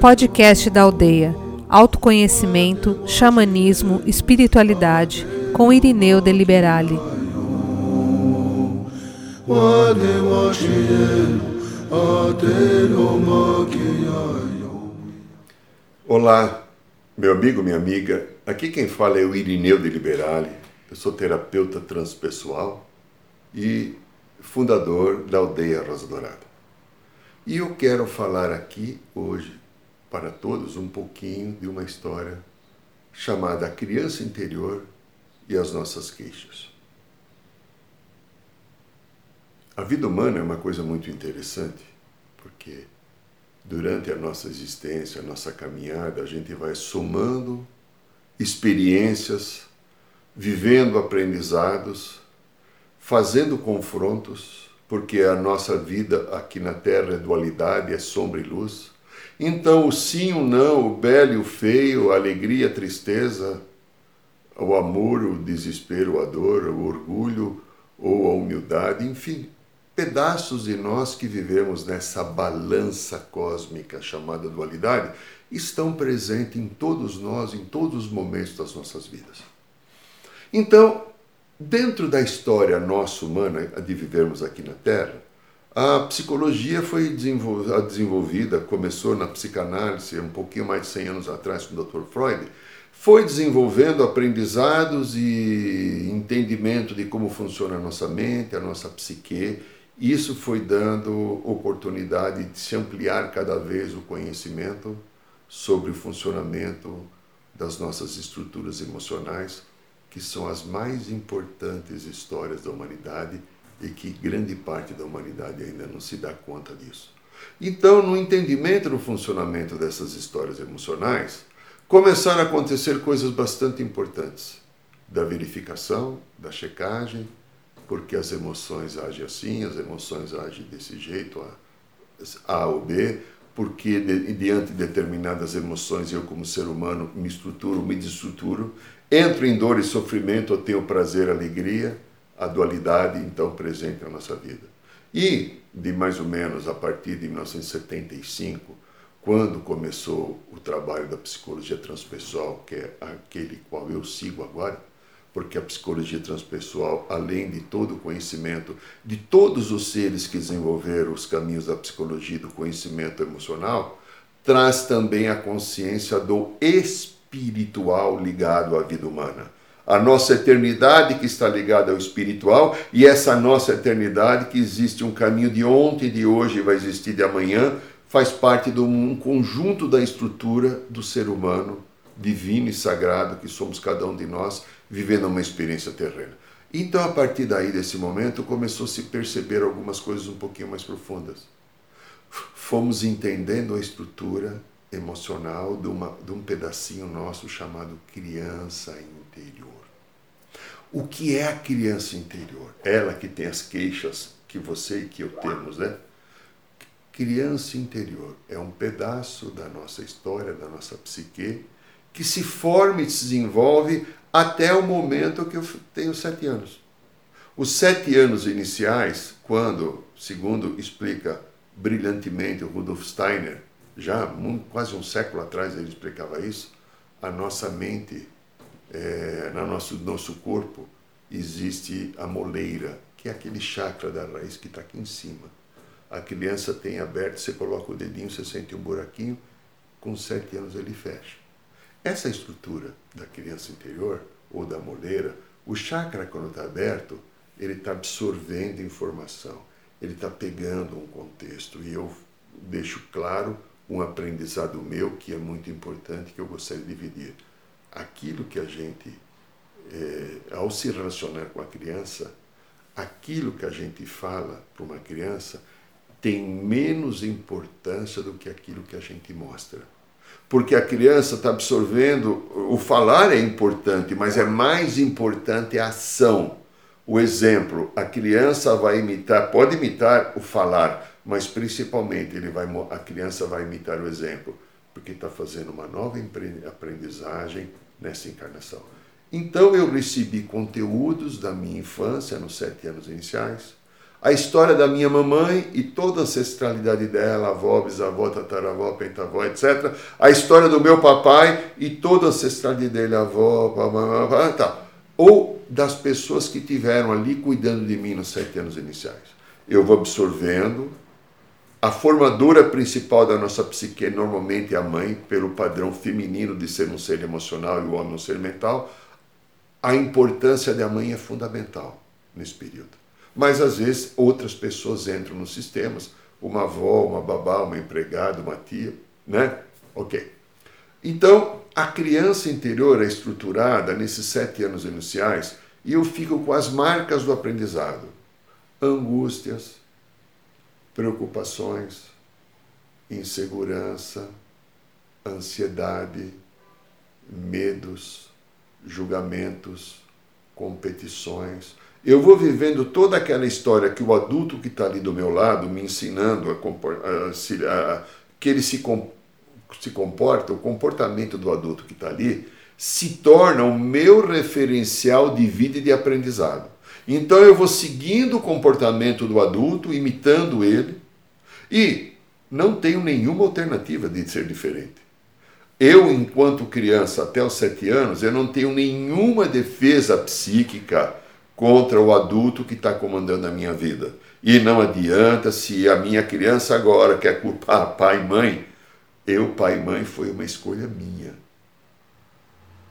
Podcast da Aldeia. Autoconhecimento, xamanismo, espiritualidade, com Irineu de Liberale. Olá, meu amigo, minha amiga. Aqui quem fala é o Irineu de Liberale. Eu sou terapeuta transpessoal e fundador da Aldeia Rosa Dourada. E eu quero falar aqui hoje para todos um pouquinho de uma história chamada A Criança Interior e as Nossas Queixas. A vida humana é uma coisa muito interessante, porque durante a nossa existência, a nossa caminhada, a gente vai somando experiências, vivendo aprendizados, fazendo confrontos, porque a nossa vida aqui na Terra é dualidade, é sombra e luz. Então, o sim, o não, o belo e o feio, a alegria, a tristeza, o amor, o desespero, a dor, o orgulho ou a humildade, enfim, pedaços de nós que vivemos nessa balança cósmica chamada dualidade estão presentes em todos nós, em todos os momentos das nossas vidas. Então, dentro da história nossa humana de vivermos aqui na Terra, a psicologia foi desenvolvida, começou na psicanálise um pouquinho mais de 100 anos atrás com o Dr. Freud, foi desenvolvendo aprendizados e entendimento de como funciona a nossa mente, a nossa psique, isso foi dando oportunidade de se ampliar cada vez o conhecimento sobre o funcionamento das nossas estruturas emocionais, que são as mais importantes histórias da humanidade e que grande parte da humanidade ainda não se dá conta disso. Então, no entendimento do funcionamento dessas histórias emocionais, começaram a acontecer coisas bastante importantes, da verificação, da checagem, porque as emoções agem assim, as emoções agem desse jeito, A, a ou B, porque diante de determinadas emoções eu como ser humano me estruturo, me destruturo, entro em dor e sofrimento, eu tenho prazer, alegria, a dualidade então presente na nossa vida. E de mais ou menos a partir de 1975, quando começou o trabalho da psicologia transpessoal, que é aquele qual eu sigo agora, porque a psicologia transpessoal, além de todo o conhecimento de todos os seres que desenvolveram os caminhos da psicologia do conhecimento emocional, traz também a consciência do espiritual ligado à vida humana. A nossa eternidade que está ligada ao espiritual e essa nossa eternidade que existe um caminho de ontem, de hoje e vai existir de amanhã, faz parte de um conjunto da estrutura do ser humano divino e sagrado que somos cada um de nós vivendo uma experiência terrena. Então, a partir daí, desse momento, começou a se perceber algumas coisas um pouquinho mais profundas. Fomos entendendo a estrutura emocional de, uma, de um pedacinho nosso chamado criança interior. O que é a criança interior? Ela que tem as queixas que você e que eu temos, né? Criança interior é um pedaço da nossa história, da nossa psique, que se forma e se desenvolve até o momento que eu tenho sete anos. Os sete anos iniciais, quando, segundo explica brilhantemente o Rudolf Steiner, já quase um século atrás ele explicava isso, a nossa mente, é, no nosso, nosso corpo, existe a moleira, que é aquele chakra da raiz que está aqui em cima. A criança tem aberto, você coloca o dedinho, você sente um buraquinho, com sete anos ele fecha. Essa estrutura da criança interior ou da moleira, o chakra, quando está aberto, ele está absorvendo informação, ele está pegando um contexto. E eu deixo claro um aprendizado meu que é muito importante, que eu gostaria de dividir. Aquilo que a gente, é, ao se relacionar com a criança, aquilo que a gente fala para uma criança tem menos importância do que aquilo que a gente mostra porque a criança está absorvendo. O falar é importante, mas é mais importante a ação. O exemplo, a criança vai imitar, pode imitar o falar, mas principalmente ele vai, a criança vai imitar o exemplo, porque está fazendo uma nova aprendizagem nessa encarnação. Então eu recebi conteúdos da minha infância, nos sete anos iniciais, a história da minha mamãe e toda a ancestralidade dela, avó, bisavó, tataravó, pentavó, etc. A história do meu papai e toda a ancestralidade dele, avó, blá, tá. ou das pessoas que tiveram ali cuidando de mim nos sete anos iniciais. Eu vou absorvendo. A formadora principal da nossa psique normalmente é a mãe, pelo padrão feminino de ser um ser emocional e o homem um ser mental. A importância da mãe é fundamental nesse período. Mas às vezes outras pessoas entram nos sistemas, uma avó, uma babá, uma empregada, uma tia, né? Ok. Então, a criança interior é estruturada nesses sete anos iniciais e eu fico com as marcas do aprendizado: angústias, preocupações, insegurança, ansiedade, medos, julgamentos, competições eu vou vivendo toda aquela história que o adulto que está ali do meu lado me ensinando a, a, a, que ele se, com, se comporta, o comportamento do adulto que está ali, se torna o meu referencial de vida e de aprendizado. Então eu vou seguindo o comportamento do adulto, imitando ele, e não tenho nenhuma alternativa de ser diferente. Eu, enquanto criança, até os sete anos, eu não tenho nenhuma defesa psíquica contra o adulto que está comandando a minha vida. E não adianta se a minha criança agora quer culpar pai e mãe. Eu, pai e mãe, foi uma escolha minha.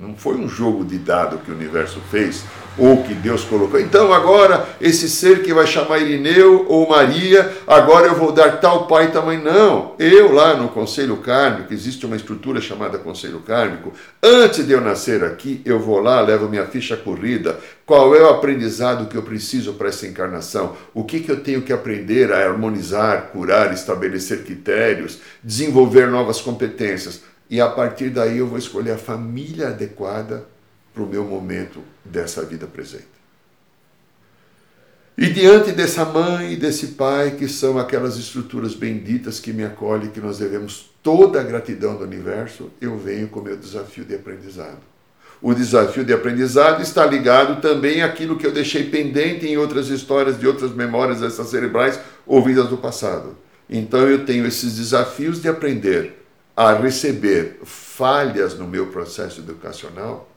Não foi um jogo de dado que o universo fez ou que Deus colocou. Então agora esse ser que vai chamar Irineu ou Maria, agora eu vou dar tal pai e tal mãe. Não, eu lá no conselho kármico, existe uma estrutura chamada conselho kármico, antes de eu nascer aqui, eu vou lá, levo minha ficha corrida, qual é o aprendizado que eu preciso para essa encarnação? O que, que eu tenho que aprender a harmonizar, curar, estabelecer critérios, desenvolver novas competências? E a partir daí eu vou escolher a família adequada para o meu momento dessa vida presente. E diante dessa mãe e desse pai, que são aquelas estruturas benditas que me acolhem, que nós devemos toda a gratidão do universo, eu venho com o meu desafio de aprendizado. O desafio de aprendizado está ligado também àquilo que eu deixei pendente em outras histórias de outras memórias essas cerebrais ouvidas do passado. Então eu tenho esses desafios de aprender a receber falhas no meu processo educacional,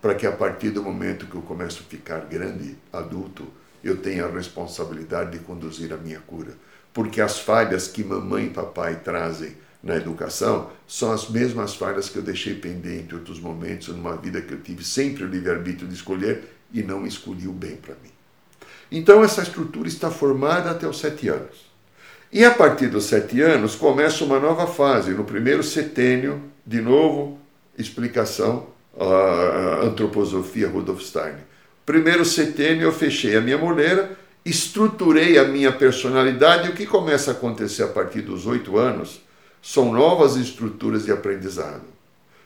para que a partir do momento que eu começo a ficar grande, adulto, eu tenha a responsabilidade de conduzir a minha cura. Porque as falhas que mamãe e papai trazem na educação são as mesmas falhas que eu deixei pendente em outros momentos, numa vida que eu tive sempre o livre-arbítrio de escolher e não escolhi o bem para mim. Então, essa estrutura está formada até os sete anos. E a partir dos sete anos começa uma nova fase. No primeiro setênio, de novo, explicação, a antroposofia Rudolf Steiner. Primeiro setênio eu fechei a minha moleira, estruturei a minha personalidade e o que começa a acontecer a partir dos oito anos são novas estruturas de aprendizado.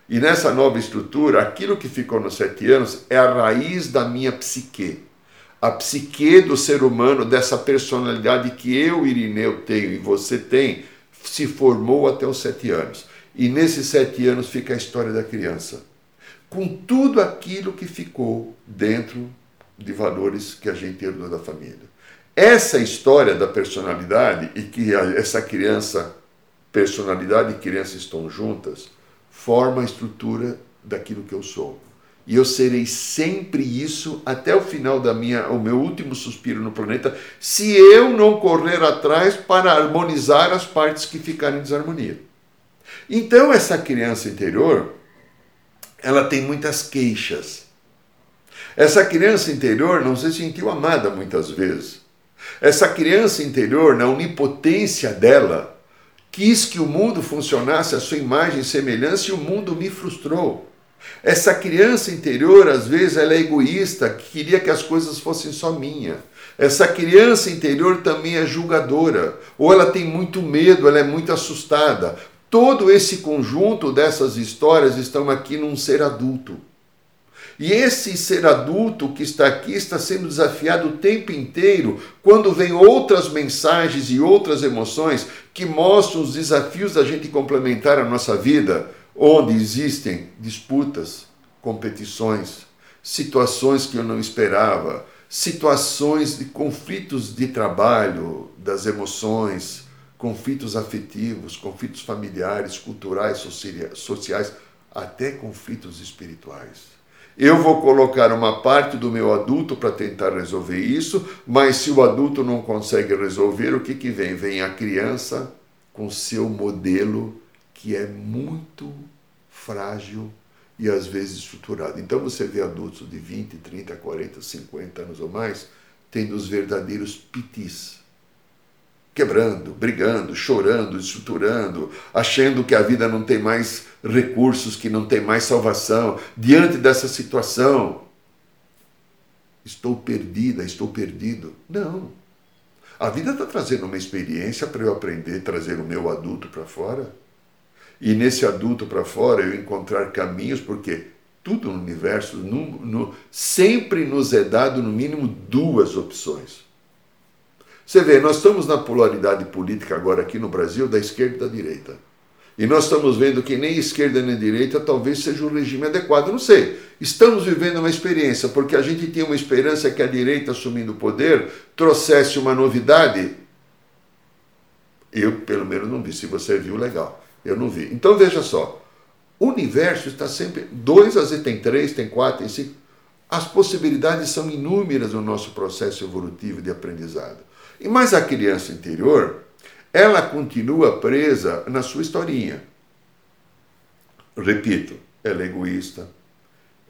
E nessa nova estrutura, aquilo que ficou nos sete anos é a raiz da minha psique a psique do ser humano, dessa personalidade que eu, Irineu, tenho e você tem, se formou até os sete anos. E nesses sete anos fica a história da criança, com tudo aquilo que ficou dentro de valores que a gente herdou da família. Essa história da personalidade e que essa criança, personalidade e criança estão juntas, forma a estrutura daquilo que eu sou e eu serei sempre isso até o final da minha, o meu último suspiro no planeta, se eu não correr atrás para harmonizar as partes que ficarem em desarmonia. Então essa criança interior, ela tem muitas queixas. Essa criança interior não se sentiu amada muitas vezes. Essa criança interior, na onipotência dela, quis que o mundo funcionasse à sua imagem e semelhança e o mundo me frustrou. Essa criança interior, às vezes, ela é egoísta, queria que as coisas fossem só minha. Essa criança interior também é julgadora, ou ela tem muito medo, ela é muito assustada. Todo esse conjunto dessas histórias estão aqui num ser adulto. E esse ser adulto que está aqui está sendo desafiado o tempo inteiro quando vem outras mensagens e outras emoções que mostram os desafios da gente complementar a nossa vida onde existem disputas, competições, situações que eu não esperava, situações de conflitos de trabalho, das emoções, conflitos afetivos, conflitos familiares, culturais, sociais, até conflitos espirituais. Eu vou colocar uma parte do meu adulto para tentar resolver isso, mas se o adulto não consegue resolver, o que, que vem? Vem a criança com seu modelo que é muito frágil e às vezes estruturado. Então você vê adultos de 20, 30, 40, 50 anos ou mais tendo os verdadeiros pitis. Quebrando, brigando, chorando, estruturando, achando que a vida não tem mais recursos, que não tem mais salvação. Diante dessa situação, estou perdida, estou perdido. Não. A vida está trazendo uma experiência para eu aprender, trazer o meu adulto para fora e nesse adulto para fora eu encontrar caminhos, porque tudo no universo no, no, sempre nos é dado no mínimo duas opções. Você vê, nós estamos na polaridade política agora aqui no Brasil da esquerda e da direita. E nós estamos vendo que nem esquerda nem direita talvez seja o regime adequado. Não sei. Estamos vivendo uma experiência, porque a gente tinha uma esperança que a direita assumindo o poder trouxesse uma novidade. Eu, pelo menos, não vi. Se você viu, legal. Eu não vi. Então veja só, o universo está sempre. Dois, às vezes tem três, tem quatro, tem cinco. As possibilidades são inúmeras no nosso processo evolutivo de aprendizado. E mais a criança interior, ela continua presa na sua historinha. Repito, ela é egoísta,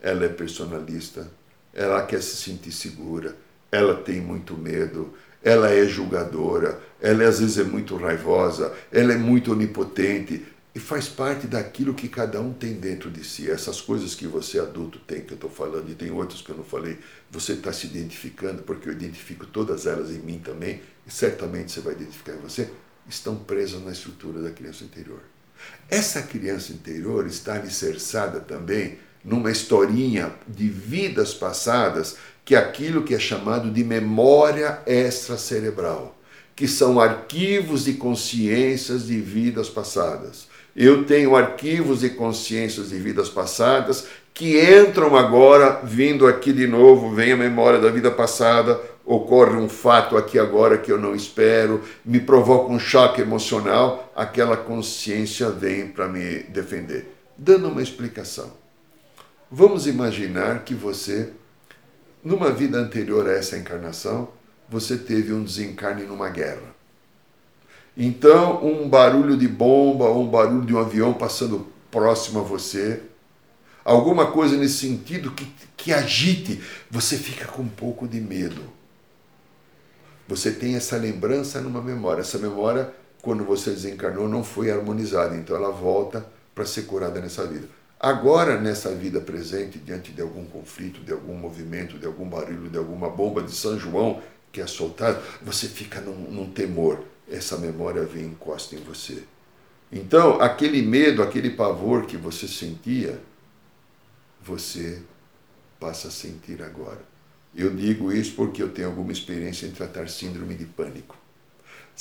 ela é personalista, ela quer se sentir segura, ela tem muito medo, ela é julgadora, ela às vezes é muito raivosa, ela é muito onipotente e faz parte daquilo que cada um tem dentro de si. Essas coisas que você adulto tem, que eu estou falando, e tem outras que eu não falei, você está se identificando, porque eu identifico todas elas em mim também, e certamente você vai identificar em você, estão presas na estrutura da criança interior. Essa criança interior está alicerçada também numa historinha de vidas passadas que é aquilo que é chamado de memória extracerebral, que são arquivos de consciências de vidas passadas. Eu tenho arquivos de consciências de vidas passadas que entram agora, vindo aqui de novo, vem a memória da vida passada, ocorre um fato aqui agora que eu não espero, me provoca um choque emocional, aquela consciência vem para me defender. Dando uma explicação. Vamos imaginar que você numa vida anterior a essa encarnação, você teve um desencarne numa guerra. Então, um barulho de bomba ou um barulho de um avião passando próximo a você, alguma coisa nesse sentido que, que agite, você fica com um pouco de medo. Você tem essa lembrança numa memória. Essa memória, quando você desencarnou, não foi harmonizada, então ela volta para ser curada nessa vida. Agora, nessa vida presente, diante de algum conflito, de algum movimento, de algum barulho, de alguma bomba de São João que é soltada, você fica num, num temor. Essa memória vem e encosta em você. Então, aquele medo, aquele pavor que você sentia, você passa a sentir agora. Eu digo isso porque eu tenho alguma experiência em tratar síndrome de pânico.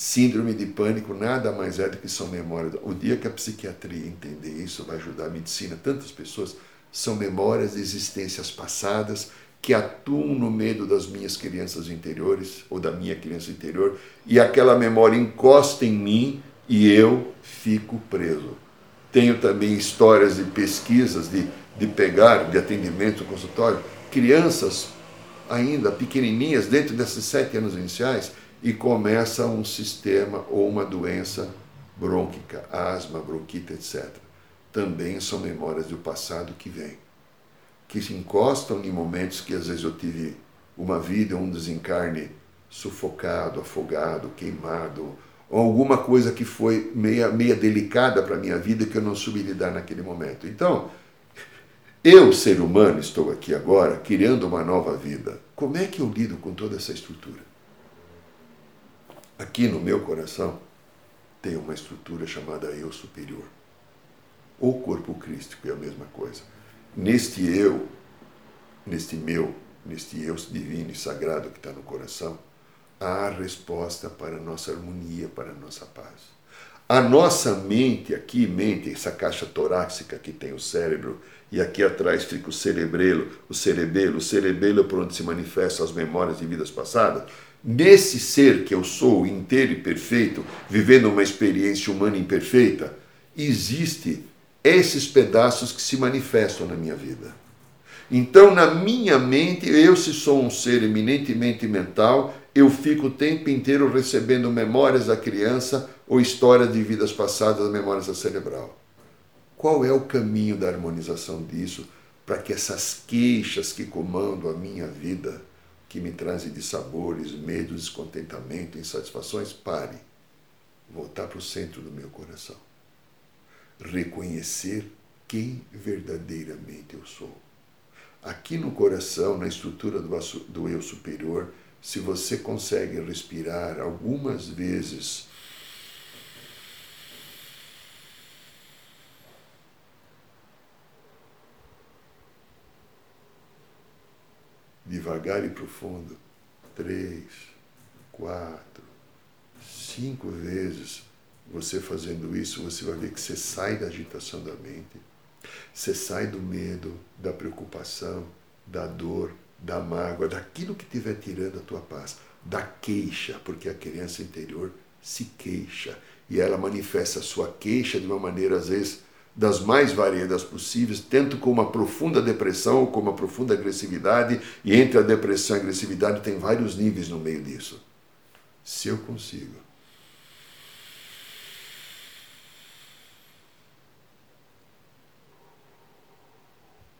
Síndrome de pânico nada mais é do que são memórias. O dia que a psiquiatria entender isso vai ajudar a medicina. Tantas pessoas são memórias de existências passadas que atuam no medo das minhas crianças interiores ou da minha criança interior e aquela memória encosta em mim e eu fico preso. Tenho também histórias de pesquisas de, de pegar, de atendimento consultório, crianças ainda pequenininhas, dentro desses sete anos iniciais, e começa um sistema ou uma doença brônquica, asma, bronquite, etc. Também são memórias do passado que vêm, que se encostam em momentos que às vezes eu tive uma vida, um desencarne sufocado, afogado, queimado, ou alguma coisa que foi meia, meia delicada para a minha vida que eu não soube lidar naquele momento. Então, eu, ser humano, estou aqui agora, criando uma nova vida. Como é que eu lido com toda essa estrutura? Aqui no meu coração tem uma estrutura chamada eu superior. Ou corpo crístico é a mesma coisa. Neste eu, neste meu, neste eu divino e sagrado que está no coração, há a resposta para a nossa harmonia, para a nossa paz. A nossa mente aqui, mente, essa caixa torácica que tem o cérebro, e aqui atrás fica o cerebelo, o cerebelo, o cerebelo é por onde se manifestam as memórias de vidas passadas. Nesse ser que eu sou, inteiro e perfeito, vivendo uma experiência humana imperfeita, existe esses pedaços que se manifestam na minha vida. Então, na minha mente, eu, se sou um ser eminentemente mental, eu fico o tempo inteiro recebendo memórias da criança ou histórias de vidas passadas da memória cerebral. Qual é o caminho da harmonização disso para que essas queixas que comandam a minha vida, que me trazem de sabores, medos, descontentamento, insatisfações, pare? Voltar para o centro do meu coração. Reconhecer quem verdadeiramente eu sou. Aqui no coração, na estrutura do eu superior, se você consegue respirar algumas vezes devagar e profundo, três, quatro, cinco vezes, você fazendo isso, você vai ver que você sai da agitação da mente, você sai do medo, da preocupação, da dor, da mágoa, daquilo que estiver tirando a tua paz, da queixa, porque a criança interior se queixa e ela manifesta a sua queixa de uma maneira, às vezes, das mais variadas possíveis, tanto com uma profunda depressão com uma profunda agressividade, e entre a depressão e a agressividade tem vários níveis no meio disso. Se eu consigo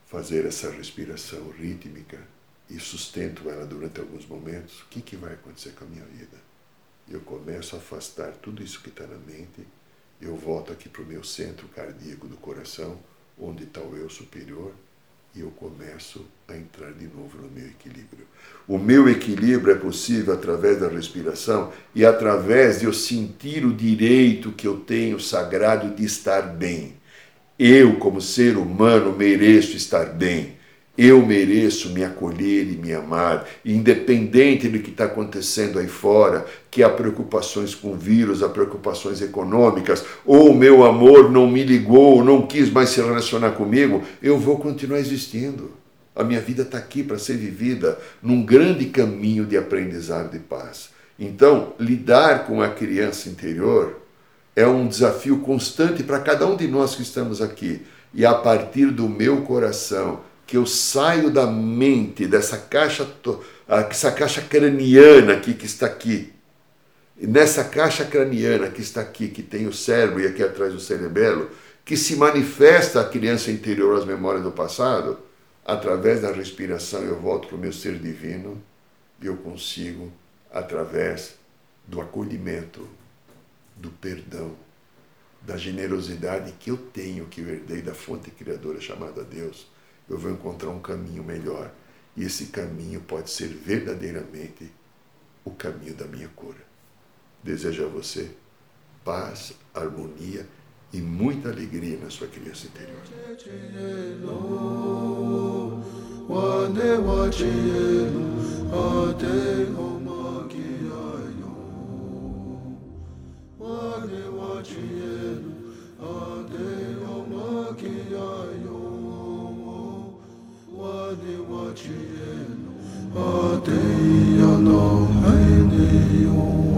fazer essa respiração rítmica, e sustento ela durante alguns momentos, o que, que vai acontecer com a minha vida? Eu começo a afastar tudo isso que está na mente, eu volto aqui para o meu centro cardíaco do coração, onde está o eu superior, e eu começo a entrar de novo no meu equilíbrio. O meu equilíbrio é possível através da respiração e através de eu sentir o direito que eu tenho sagrado de estar bem. Eu, como ser humano, mereço estar bem. Eu mereço me acolher e me amar, independente do que está acontecendo aí fora, que há preocupações com vírus, há preocupações econômicas, ou meu amor não me ligou, não quis mais se relacionar comigo, eu vou continuar existindo. A minha vida está aqui para ser vivida num grande caminho de aprendizado e paz. Então, lidar com a criança interior é um desafio constante para cada um de nós que estamos aqui. E a partir do meu coração, que eu saio da mente, dessa caixa, essa caixa craniana aqui que está aqui. Nessa caixa craniana que está aqui, que tem o cérebro e aqui atrás o cerebelo, que se manifesta a criança interior, as memórias do passado, através da respiração eu volto para o meu ser divino e eu consigo, através do acolhimento, do perdão, da generosidade que eu tenho, que eu herdei da fonte criadora chamada Deus, eu vou encontrar um caminho melhor. E esse caminho pode ser verdadeiramente o caminho da minha cura. Desejo a você paz, harmonia e muita alegria na sua criança interior. Adéjana, Heinéon.